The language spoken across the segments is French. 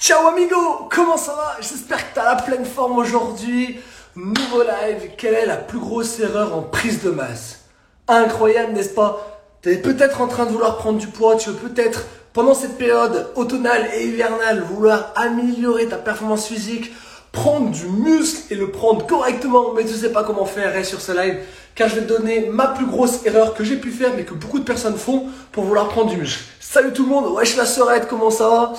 Ciao amigo, comment ça va? J'espère que tu as la pleine forme aujourd'hui. Nouveau live, quelle est la plus grosse erreur en prise de masse? Incroyable, n'est-ce pas? Tu es peut-être en train de vouloir prendre du poids, tu veux peut-être, pendant cette période automnale et hivernale, vouloir améliorer ta performance physique, prendre du muscle et le prendre correctement, mais tu sais pas comment faire, reste sur ce live, car je vais te donner ma plus grosse erreur que j'ai pu faire, mais que beaucoup de personnes font pour vouloir prendre du muscle. Salut tout le monde, wesh la sorette, comment ça va?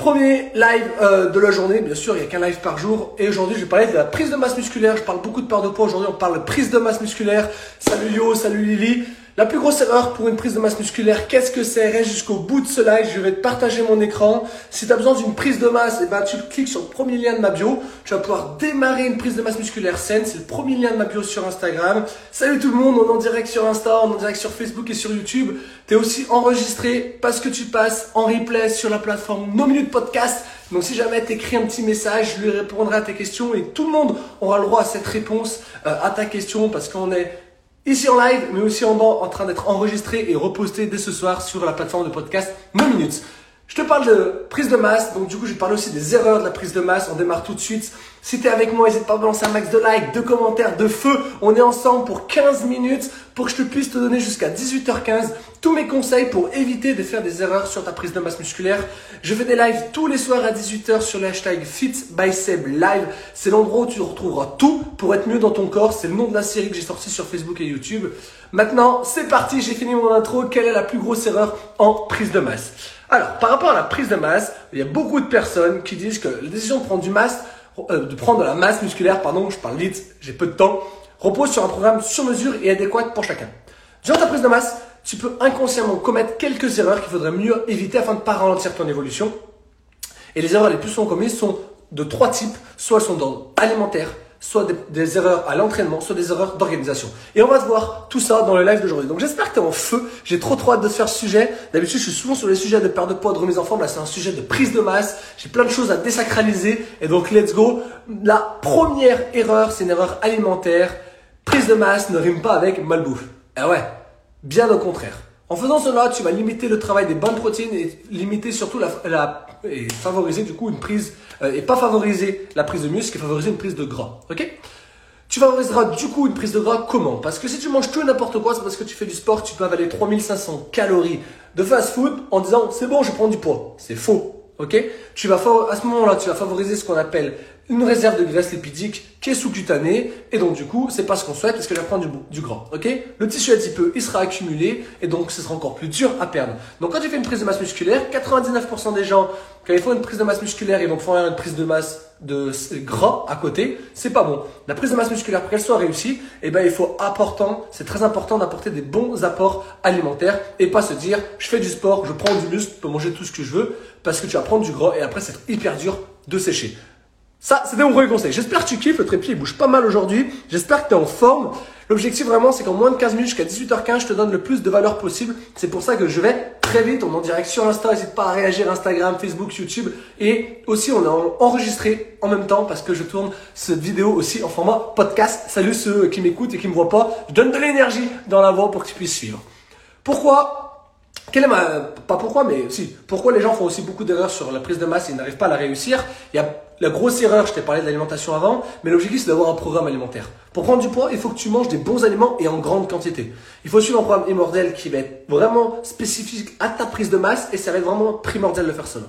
Premier live euh, de la journée, bien sûr, il n'y a qu'un live par jour. Et aujourd'hui, je vais parler de la prise de masse musculaire. Je parle beaucoup de perte de poids. Aujourd'hui, on parle de prise de masse musculaire. Salut Yo, salut Lily. La plus grosse erreur pour une prise de masse musculaire, qu'est-ce que c'est? Reste jusqu'au bout de ce live, je vais te partager mon écran. Si tu as besoin d'une prise de masse, eh ben, tu cliques sur le premier lien de ma bio. Tu vas pouvoir démarrer une prise de masse musculaire saine. C'est le premier lien de ma bio sur Instagram. Salut tout le monde, on est en direct sur Insta, on est en direct sur Facebook et sur YouTube. Tu es aussi enregistré parce que tu passes en replay sur la plateforme No Minutes Podcast. Donc si jamais tu écris un petit message, je lui répondrai à tes questions et tout le monde aura le droit à cette réponse euh, à ta question parce qu'on est ici en live, mais aussi en bas, en train d'être enregistré et reposté dès ce soir sur la plateforme de podcast No Minutes. Je te parle de prise de masse, donc du coup je parler aussi des erreurs de la prise de masse. On démarre tout de suite. Si tu es avec moi, n'hésite pas à balancer un max de likes, de commentaires, de feu. On est ensemble pour 15 minutes pour que je te puisse te donner jusqu'à 18h15 tous mes conseils pour éviter de faire des erreurs sur ta prise de masse musculaire. Je fais des lives tous les soirs à 18h sur le hashtag FitBySebLive. C'est l'endroit où tu retrouveras tout pour être mieux dans ton corps. C'est le nom de la série que j'ai sortie sur Facebook et YouTube. Maintenant, c'est parti, j'ai fini mon intro. Quelle est la plus grosse erreur en prise de masse? Alors, par rapport à la prise de masse, il y a beaucoup de personnes qui disent que la décision de prendre du masse, euh, de prendre de la masse musculaire, pardon, je parle vite, j'ai peu de temps, repose sur un programme sur mesure et adéquat pour chacun. Durant ta prise de masse, tu peux inconsciemment commettre quelques erreurs qu'il faudrait mieux éviter afin de ne pas ralentir ton évolution. Et les erreurs les plus souvent commises sont de trois types, soit elles sont d'ordre alimentaire, soit des, erreurs à l'entraînement, soit des erreurs d'organisation. Et on va voir tout ça dans le live d'aujourd'hui. Donc j'espère que tu es en feu. J'ai trop trop hâte de se faire ce sujet. D'habitude, je suis souvent sur les sujets de perte de poids, de remise en forme. Là, c'est un sujet de prise de masse. J'ai plein de choses à désacraliser. Et donc, let's go. La première erreur, c'est une erreur alimentaire. Prise de masse ne rime pas avec malbouffe. Eh ouais, bien au contraire. En faisant cela, tu vas limiter le travail des bonnes protéines et limiter surtout la, et favoriser du coup une prise euh, et pas favoriser la prise de muscle et favoriser une prise de gras. Ok? Tu favoriseras du coup une prise de gras comment? Parce que si tu manges tout n'importe quoi, c'est parce que tu fais du sport, tu peux avaler 3500 calories de fast food en disant c'est bon, je prends du poids. C'est faux. Ok? Tu vas à ce moment-là, tu vas favoriser ce qu'on appelle une réserve de graisse lipidique qui est sous-cutanée et donc du coup c'est pas ce qu'on souhaite parce que je prendre du, du gras. Ok? Le tissu adipeux il sera accumulé et donc ce sera encore plus dur à perdre. Donc quand tu fais une prise de masse musculaire, 99% des gens quand ils font une prise de masse musculaire ils vont faire une prise de masse de gras à côté, c'est pas bon. La prise de masse musculaire pour qu'elle soit réussie, eh ben il faut important, c'est très important d'apporter des bons apports alimentaires et pas se dire je fais du sport, je prends du muscle, je peux manger tout ce que je veux parce que tu vas prendre du gras et après c'est hyper dur de sécher. Ça, c'était mon premier conseil. J'espère que tu kiffes. Le trépied, il bouge pas mal aujourd'hui. J'espère que tu es en forme. L'objectif vraiment, c'est qu'en moins de 15 minutes jusqu'à 18h15, je te donne le plus de valeur possible. C'est pour ça que je vais très vite. On est en direct sur Insta. N'hésite pas à réagir Instagram, Facebook, YouTube. Et aussi, on est enregistré en même temps parce que je tourne cette vidéo aussi en format podcast. Salut ceux qui m'écoutent et qui me voient pas. Je donne de l'énergie dans la voix pour que tu puisses suivre. Pourquoi quelle est ma, pas pourquoi, mais si, pourquoi les gens font aussi beaucoup d'erreurs sur la prise de masse et n'arrivent pas à la réussir? Il y a la grosse erreur, je t'ai parlé de l'alimentation avant, mais l'objectif c'est d'avoir un programme alimentaire. Pour prendre du poids, il faut que tu manges des bons aliments et en grande quantité. Il faut suivre un programme immortel qui va être vraiment spécifique à ta prise de masse et ça va être vraiment primordial de faire cela.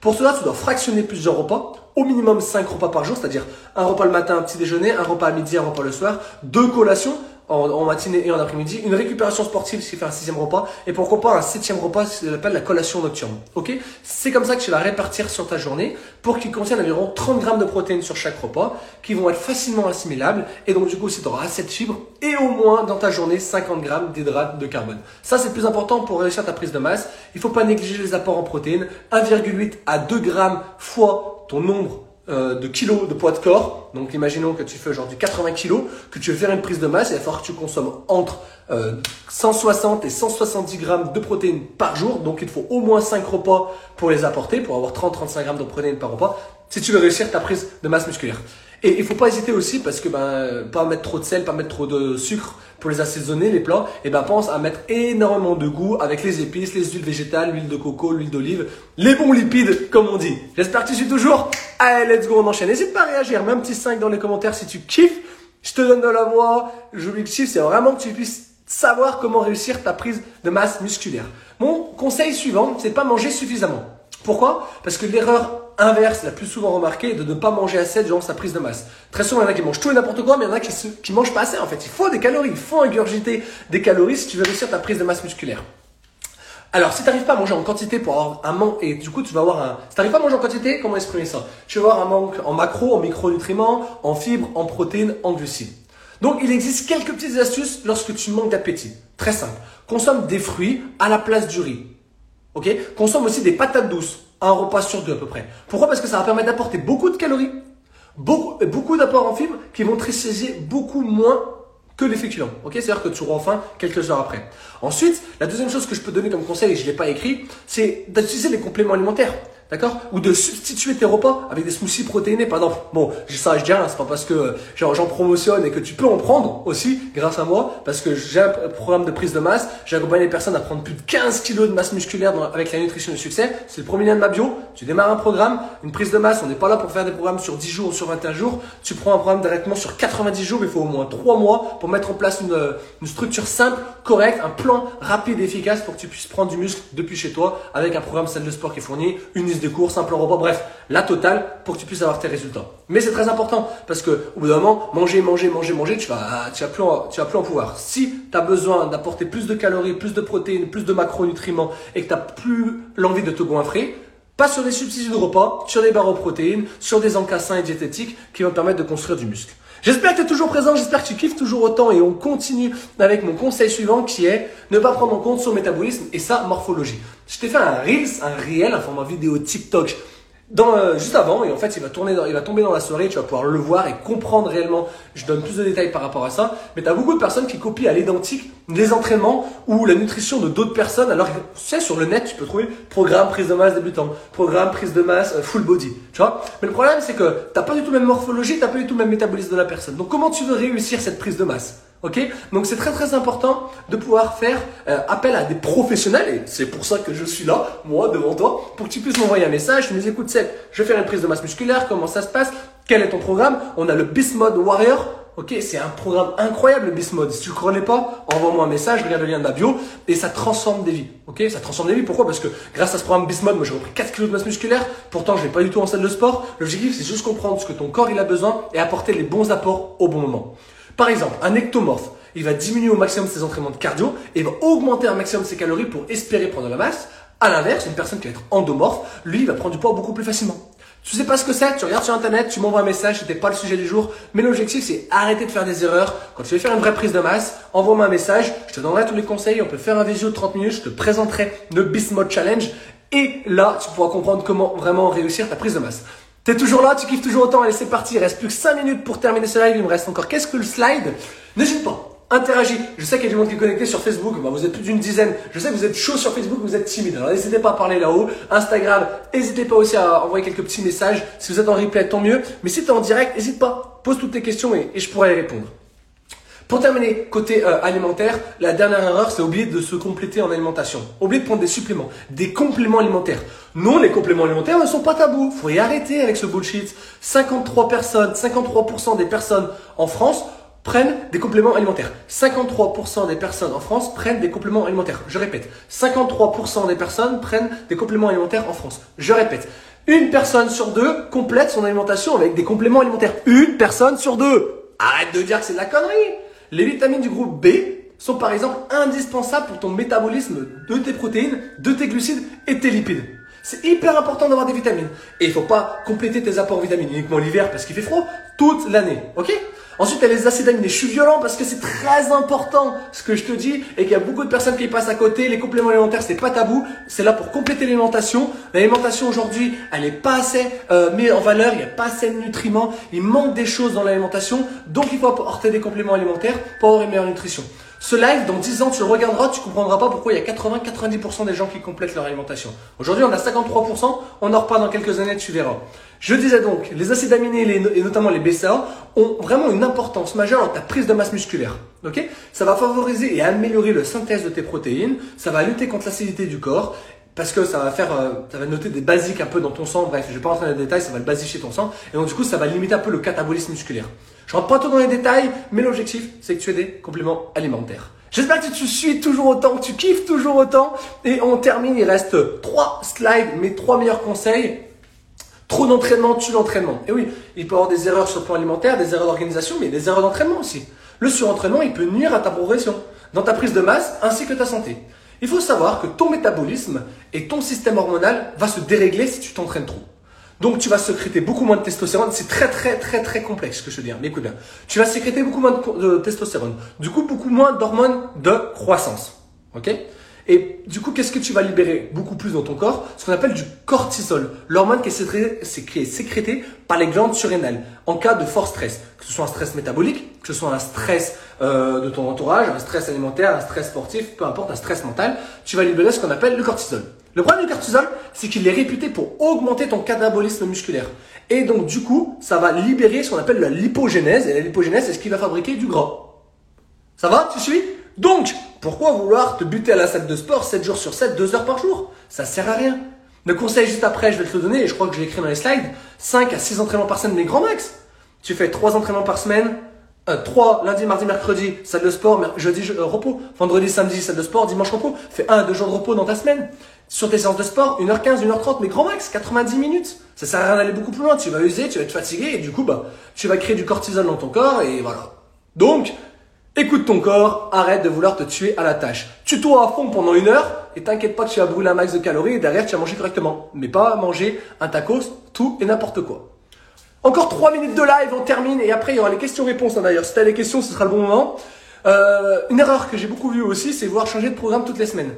Pour cela, tu dois fractionner plusieurs repas, au minimum 5 repas par jour, c'est-à-dire un repas le matin, un petit déjeuner, un repas à midi, un repas le soir, deux collations, en, matinée et en après-midi, une récupération sportive, qui fait un sixième repas, et pourquoi pas un septième repas, ce qu'on appelle la collation nocturne. Ok? C'est comme ça que tu vas répartir sur ta journée pour qu'il contienne environ 30 grammes de protéines sur chaque repas, qui vont être facilement assimilables, et donc du coup, tu auras assez de fibres, et au moins dans ta journée 50 grammes d'hydrates de carbone. Ça, c'est le plus important pour réussir ta prise de masse. Il faut pas négliger les apports en protéines, 1,8 à 2 grammes fois ton nombre euh, de kilos de poids de corps. Donc imaginons que tu fais aujourd'hui 80 kilos, que tu veux faire une prise de masse, il va falloir que tu consommes entre 160 euh, et 170 grammes de protéines par jour. Donc il te faut au moins 5 repas pour les apporter, pour avoir 30-35 grammes de protéines par repas, si tu veux réussir ta prise de masse musculaire. Et il faut pas hésiter aussi parce que ben pas mettre trop de sel, pas mettre trop de sucre pour les assaisonner les plats. Et ben pense à mettre énormément de goût avec les épices, les huiles végétales, l'huile de coco, l'huile d'olive, les bons lipides comme on dit. J'espère que tu suis toujours. Allez, let's go, on enchaîne. N'hésite pas à réagir, un petit 5 dans les commentaires si tu kiffes. Je te donne de la voix. L'objectif c'est vraiment que tu puisses savoir comment réussir ta prise de masse musculaire. Mon conseil suivant, c'est pas manger suffisamment. Pourquoi? Parce que l'erreur inverse, la plus souvent remarquée, de ne pas manger assez durant sa prise de masse. Très souvent, il y en a qui mangent tout et n'importe quoi, mais il y en a qui, qui mangent pas assez en fait. Il faut des calories, il faut ingurgiter des calories si tu veux réussir ta prise de masse musculaire. Alors, si tu n'arrives pas à manger en quantité pour avoir un manque, et du coup, tu vas avoir un. Si tu pas à manger en quantité, comment exprimer ça? Tu vas avoir un manque en macro, en micronutriments, en fibres, en protéines, en glucides. Donc, il existe quelques petites astuces lorsque tu manques d'appétit. Très simple. Consomme des fruits à la place du riz. Ok? Consomme aussi des patates douces un repas sur deux à peu près. Pourquoi? Parce que ça va permettre d'apporter beaucoup de calories, beaucoup, beaucoup d'apports en fibres qui vont te beaucoup moins que les féculents. Ok? C'est-à-dire que tu auras faim quelques heures après. Ensuite, la deuxième chose que je peux donner comme conseil, et je ne l'ai pas écrit, c'est d'utiliser les compléments alimentaires. D'accord Ou de substituer tes repas avec des smoothies protéinés, par exemple. Bon, ça, je dis rien, c'est pas parce que j'en promotionne et que tu peux en prendre aussi, grâce à moi, parce que j'ai un programme de prise de masse, j'accompagne les personnes à prendre plus de 15 kilos de masse musculaire avec la nutrition du succès. C'est le premier lien de ma bio. Tu démarres un programme, une prise de masse, on n'est pas là pour faire des programmes sur 10 jours ou sur 21 jours. Tu prends un programme directement sur 90 jours, il faut au moins 3 mois pour mettre en place une, une structure simple, correcte, un plan rapide et efficace pour que tu puisses prendre du muscle depuis chez toi avec un programme salle de sport qui est fourni, une liste des cours, simple repas, bref, la totale pour que tu puisses avoir tes résultats. Mais c'est très important parce que au bout d'un moment, manger, manger, manger, manger, tu vas, tu vas plus, en, tu vas plus en pouvoir. Si tu as besoin d'apporter plus de calories, plus de protéines, plus de macronutriments et que tu n'as plus l'envie de te goinfrer, pas sur des substituts de repas, sur des barres protéines, sur des encassins et diététiques qui vont te permettre de construire du muscle. J'espère que tu es toujours présent, j'espère que tu kiffes toujours autant et on continue avec mon conseil suivant qui est ne pas prendre en compte son métabolisme et sa morphologie. Je t'ai fait un Reels, un réel, un format vidéo TikTok dans, euh, juste avant, et en fait, il va, tourner il va tomber dans la soirée, tu vas pouvoir le voir et comprendre réellement. Je donne plus de détails par rapport à ça, mais tu as beaucoup de personnes qui copient à l'identique les entraînements ou la nutrition de d'autres personnes. Alors, tu sais, sur le net, tu peux trouver programme prise de masse débutant, programme prise de masse euh, full body, tu vois. Mais le problème, c'est que t'as pas du tout la même morphologie, t'as pas du tout le même métabolisme de la personne. Donc, comment tu veux réussir cette prise de masse? Ok? Donc c'est très très important de pouvoir faire euh, appel à des professionnels et c'est pour ça que je suis là, moi, devant toi, pour que tu puisses m'envoyer un message. Tu nous écoutes, c'est je vais faire une prise de masse musculaire, comment ça se passe, quel est ton programme? On a le Beast Mode Warrior. Ok, c'est un programme incroyable le Beast Mode. Si tu ne connais pas, envoie-moi un message, regarde le lien de ma bio et ça transforme des vies. Ok, ça transforme des vies. Pourquoi? Parce que grâce à ce programme Beast Mode, moi j'ai repris 4 kg de masse musculaire. Pourtant, je vais pas du tout en salle de sport. L'objectif, c'est juste comprendre ce que ton corps il a besoin et apporter les bons apports au bon moment. Par exemple, un ectomorphe, il va diminuer au maximum ses entraînements de cardio et il va augmenter un maximum ses calories pour espérer prendre de la masse. À l'inverse, une personne qui va être endomorphe, lui, il va prendre du poids beaucoup plus facilement. Tu sais pas ce que c'est, tu regardes sur internet, tu m'envoies un message, c'était pas le sujet du jour, mais l'objectif c'est arrêter de faire des erreurs. Quand tu veux faire une vraie prise de masse, envoie-moi un message, je te donnerai tous les conseils, on peut faire un visio de 30 minutes, je te présenterai le Beast Mode Challenge et là, tu pourras comprendre comment vraiment réussir ta prise de masse. T'es toujours là, tu kiffes toujours autant, allez c'est parti, il reste plus que 5 minutes pour terminer ce live, il me reste encore qu'est-ce que le slide? N'hésite pas, interagis. Je sais qu'il y a du monde qui est connecté sur Facebook, bah, vous êtes plus d'une dizaine. Je sais que vous êtes chaud sur Facebook, vous êtes timide. Alors n'hésitez pas à parler là-haut. Instagram, n'hésitez pas aussi à envoyer quelques petits messages. Si vous êtes en replay, tant mieux. Mais si tu es en direct, n'hésite pas, pose toutes tes questions et, je pourrai y répondre. Pour terminer, côté euh, alimentaire, la dernière erreur, c'est oublier de se compléter en alimentation. Oublier de prendre des suppléments, des compléments alimentaires. Non, les compléments alimentaires ne sont pas tabous. Faut y arrêter avec ce bullshit. 53 personnes, 53% des personnes en France prennent des compléments alimentaires. 53% des personnes en France prennent des compléments alimentaires. Je répète, 53% des personnes prennent des compléments alimentaires en France. Je répète, une personne sur deux complète son alimentation avec des compléments alimentaires. Une personne sur deux. Arrête de dire que c'est de la connerie. Les vitamines du groupe B sont par exemple indispensables pour ton métabolisme de tes protéines, de tes glucides et tes lipides. C'est hyper important d'avoir des vitamines. Et il ne faut pas compléter tes apports en vitamines uniquement l'hiver parce qu'il fait froid, toute l'année. Ok? Ensuite, il y a les acides aminés. Je suis violent parce que c'est très important ce que je te dis et qu'il y a beaucoup de personnes qui passent à côté. Les compléments alimentaires, c'est pas tabou. C'est là pour compléter l'alimentation. L'alimentation aujourd'hui, elle n'est pas assez euh, mise en valeur. Il n'y a pas assez de nutriments. Il manque des choses dans l'alimentation. Donc, il faut apporter des compléments alimentaires pour avoir une meilleure nutrition. Ce live, dans 10 ans, tu le regarderas, tu comprendras pas pourquoi il y a 80-90% des gens qui complètent leur alimentation. Aujourd'hui, on a 53%, on en reparle dans quelques années, tu verras. Je disais donc, les acides aminés et notamment les BCA ont vraiment une importance majeure dans ta prise de masse musculaire. Ça va favoriser et améliorer la synthèse de tes protéines, ça va lutter contre l'acidité du corps parce que ça va faire, euh, ça va noter des basiques un peu dans ton sang. Bref, je vais pas rentrer dans les détails, ça va le basifier ton sang. Et donc du coup, ça va limiter un peu le catabolisme musculaire. Je rentre pas trop dans les détails, mais l'objectif, c'est que tu aies des compléments alimentaires. J'espère que tu suis toujours autant, que tu kiffes toujours autant. Et on termine, il reste trois slides, mes trois meilleurs conseils. Trop d'entraînement tue l'entraînement. Et oui, il peut y avoir des erreurs sur le plan alimentaire, des erreurs d'organisation, mais des erreurs d'entraînement aussi. Le surentraînement, il peut nuire à ta progression, dans ta prise de masse ainsi que ta santé. Il faut savoir que ton métabolisme et ton système hormonal va se dérégler si tu t'entraînes trop. Donc tu vas sécréter beaucoup moins de testostérone. C'est très très très très complexe ce que je veux dire. Mais écoute bien. Tu vas sécréter beaucoup moins de, testostérone. Du coup, beaucoup moins d'hormones de croissance. Ok? Et du coup, qu'est-ce que tu vas libérer beaucoup plus dans ton corps? Ce qu'on appelle du cortisol, l'hormone qui est sécrétée par les glandes surrénales en cas de fort stress, que ce soit un stress métabolique, que ce soit un stress euh, de ton entourage, un stress alimentaire, un stress sportif, peu importe, un stress mental, tu vas libérer ce qu'on appelle le cortisol. Le problème du cortisol, c'est qu'il est réputé pour augmenter ton catabolisme musculaire. Et donc, du coup, ça va libérer ce qu'on appelle la lipogénèse. Et la lipogénèse, c'est ce qui va fabriquer du gras. Ça va? Tu suis? Donc, pourquoi vouloir te buter à la salle de sport 7 jours sur 7, 2 heures par jour? Ça sert à rien. Le conseil juste après, je vais te le donner, et je crois que j'ai écrit dans les slides, 5 à 6 entraînements par semaine, mais grand max. Tu fais 3 entraînements par semaine, 3 euh, lundi, mardi, mercredi, salle de sport, jeudi, euh, repos, vendredi, samedi, salle de sport, dimanche, repos. Fais 1 à 2 jours de repos dans ta semaine. Sur tes séances de sport, 1h15, 1h30, mais grand max, 90 minutes. Ça sert à rien d'aller beaucoup plus loin. Tu vas user, tu vas être fatigué, et du coup, bah, tu vas créer du cortisol dans ton corps, et voilà. Donc, écoute ton corps, arrête de vouloir te tuer à la tâche. Tue-toi à fond pendant une heure, et t'inquiète pas que tu vas brûler un max de calories, et derrière, tu vas manger correctement. Mais pas manger un tacos, tout et n'importe quoi. Encore 3 minutes de live, on termine et après il y aura les questions-réponses hein, d'ailleurs. Si t'as des questions, ce sera le bon moment. Euh, une erreur que j'ai beaucoup vue aussi, c'est vouloir changer de programme toutes les semaines.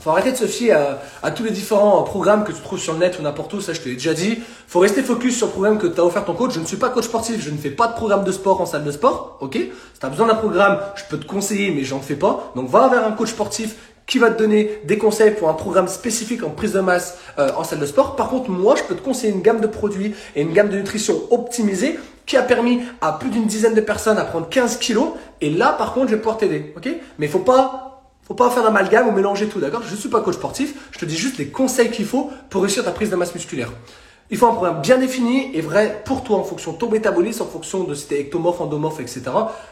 Faut arrêter de se fier à, tous les différents programmes que tu trouves sur le net ou n'importe où, ça je te l'ai déjà dit. Faut rester focus sur le programme que t'as offert ton coach. Je ne suis pas coach sportif, je ne fais pas de programme de sport en salle de sport, ok? Si t'as besoin d'un programme, je peux te conseiller, mais j'en fais pas. Donc va vers un coach sportif qui va te donner des conseils pour un programme spécifique en prise de masse euh, en salle de sport. Par contre, moi, je peux te conseiller une gamme de produits et une gamme de nutrition optimisée qui a permis à plus d'une dizaine de personnes à prendre 15 kilos. Et là, par contre, je vais pouvoir t'aider. Ok? Mais faut pas, faut pas faire d'amalgame ou mélanger tout, d'accord? Je ne suis pas coach sportif. Je te dis juste les conseils qu'il faut pour réussir ta prise de masse musculaire. Il faut un programme bien défini et vrai pour toi en fonction de ton métabolisme, en fonction de si tu es ectomorphe, endomorphe, etc.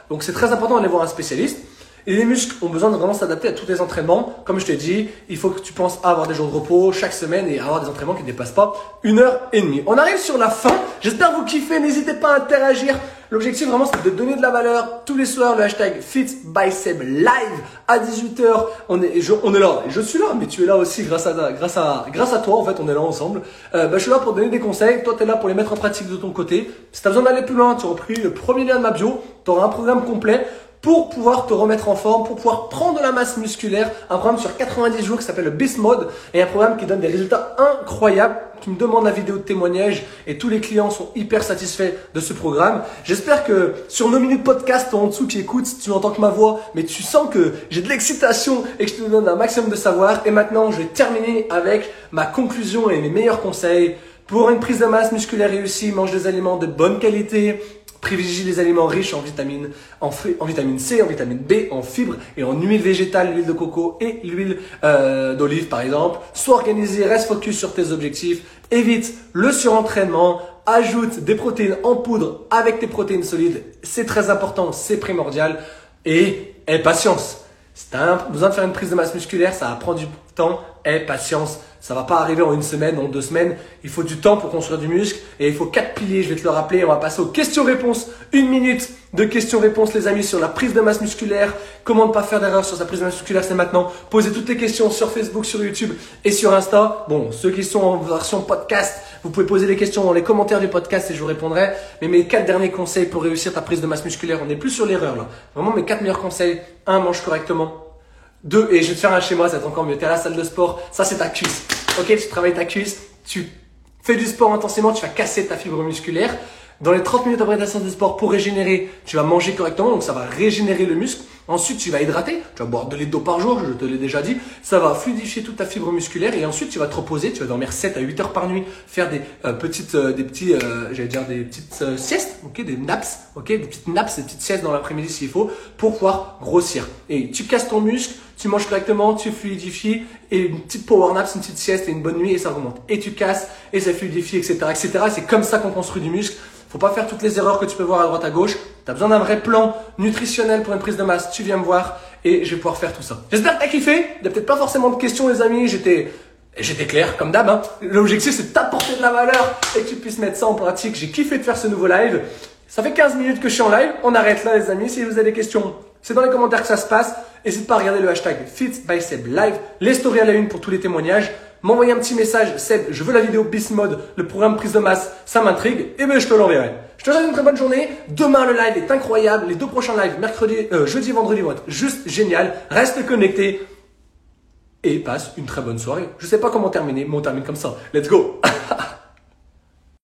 Donc c'est très important d'aller voir un spécialiste. Et les muscles ont besoin de vraiment s'adapter à tous les entraînements. Comme je t'ai dit, il faut que tu penses à avoir des jours de repos chaque semaine et avoir des entraînements qui ne dépassent pas une heure et demie. On arrive sur la fin. J'espère vous kiffer. N'hésitez pas à interagir. L'objectif vraiment c'est de donner de la valeur tous les soirs. Le hashtag FitBySeb live à 18h. On est, on est là. Je suis là, mais tu es là aussi grâce à, grâce à, grâce à toi. En fait, on est là ensemble. Euh, bah, je suis là pour donner des conseils. Toi, tu là pour les mettre en pratique de ton côté. Si tu as besoin d'aller plus loin, tu repris le premier lien de ma bio. Tu auras un programme complet pour pouvoir te remettre en forme, pour pouvoir prendre de la masse musculaire. Un programme sur 90 jours qui s'appelle le Beast Mode et un programme qui donne des résultats incroyables. Tu me demandes la vidéo de témoignage et tous les clients sont hyper satisfaits de ce programme. J'espère que sur nos minutes podcast en dessous qui écoutent, tu n'entends que ma voix, mais tu sens que j'ai de l'excitation et que je te donne un maximum de savoir. Et maintenant, je vais terminer avec ma conclusion et mes meilleurs conseils. Pour une prise de masse musculaire réussie, mange des aliments de bonne qualité, Privilégie les aliments riches en vitamine, en, vitamine C, en vitamine B, en fibres et en huile végétale, l'huile de coco et l'huile euh, d'olive par exemple. Sois organisé, reste focus sur tes objectifs, évite le surentraînement, ajoute des protéines en poudre avec tes protéines solides. C'est très important, c'est primordial. Et aie patience. Si tu as besoin de faire une prise de masse musculaire, ça va prendre du temps. Aie patience. Ça va pas arriver en une semaine, en deux semaines. Il faut du temps pour construire du muscle et il faut quatre piliers. Je vais te le rappeler. On va passer aux questions-réponses. Une minute de questions-réponses, les amis, sur la prise de masse musculaire. Comment ne pas faire d'erreur sur sa prise de masse musculaire, c'est maintenant. Posez toutes les questions sur Facebook, sur YouTube et sur Insta. Bon, ceux qui sont en version podcast, vous pouvez poser les questions dans les commentaires du podcast et je vous répondrai. Mais mes quatre derniers conseils pour réussir ta prise de masse musculaire, on n'est plus sur l'erreur là. Vraiment mes quatre meilleurs conseils. Un, mange correctement. Deux, et je vais te faire un schéma, ça va encore mieux. T'es à la salle de sport, ça c'est ta cuisse. Ok, tu travailles ta cuisse, tu fais du sport intensément, tu vas casser ta fibre musculaire. Dans les 30 minutes après ta de sport, pour régénérer, tu vas manger correctement, donc ça va régénérer le muscle. Ensuite, tu vas hydrater. Tu vas boire de lait d'eau par jour, je te l'ai déjà dit. Ça va fluidifier toute ta fibre musculaire. Et ensuite, tu vas te reposer. Tu vas dormir 7 à 8 heures par nuit. Faire des euh, petites, euh, des petits, euh, j'allais dire des petites siestes, ok, des naps, ok, des petites naps, des petites siestes dans l'après-midi s'il faut, pour pouvoir grossir. Et tu casses ton muscle, tu manges correctement, tu fluidifies, et une petite power nap, une petite sieste et une bonne nuit, et ça remonte. Et tu casses, et ça fluidifie, etc., etc. C'est comme ça qu'on construit du muscle. Faut pas faire toutes les erreurs que tu peux voir à droite à gauche. Tu as besoin d'un vrai plan nutritionnel pour une prise de masse. Tu viens me voir et je vais pouvoir faire tout ça. J'espère que tu as kiffé. Il n'y a peut-être pas forcément de questions, les amis. J'étais, j'étais clair, comme d'hab. Hein. L'objectif, c'est de t'apporter de la valeur et que tu puisses mettre ça en pratique. J'ai kiffé de faire ce nouveau live. Ça fait 15 minutes que je suis en live. On arrête là, les amis. Si vous avez des questions, c'est dans les commentaires que ça se passe. N'hésite pas à regarder le hashtag Live, les stories à la une pour tous les témoignages m'envoyer un petit message, Seb, je veux la vidéo Beast le programme prise de masse, ça m'intrigue, et ben je te l'enverrai. Je te souhaite une très bonne journée. Demain, le live est incroyable. Les deux prochains lives, mercredi, euh, jeudi, vendredi vont être juste génial. Reste connecté et passe une très bonne soirée. Je sais pas comment terminer, mais on termine comme ça. Let's go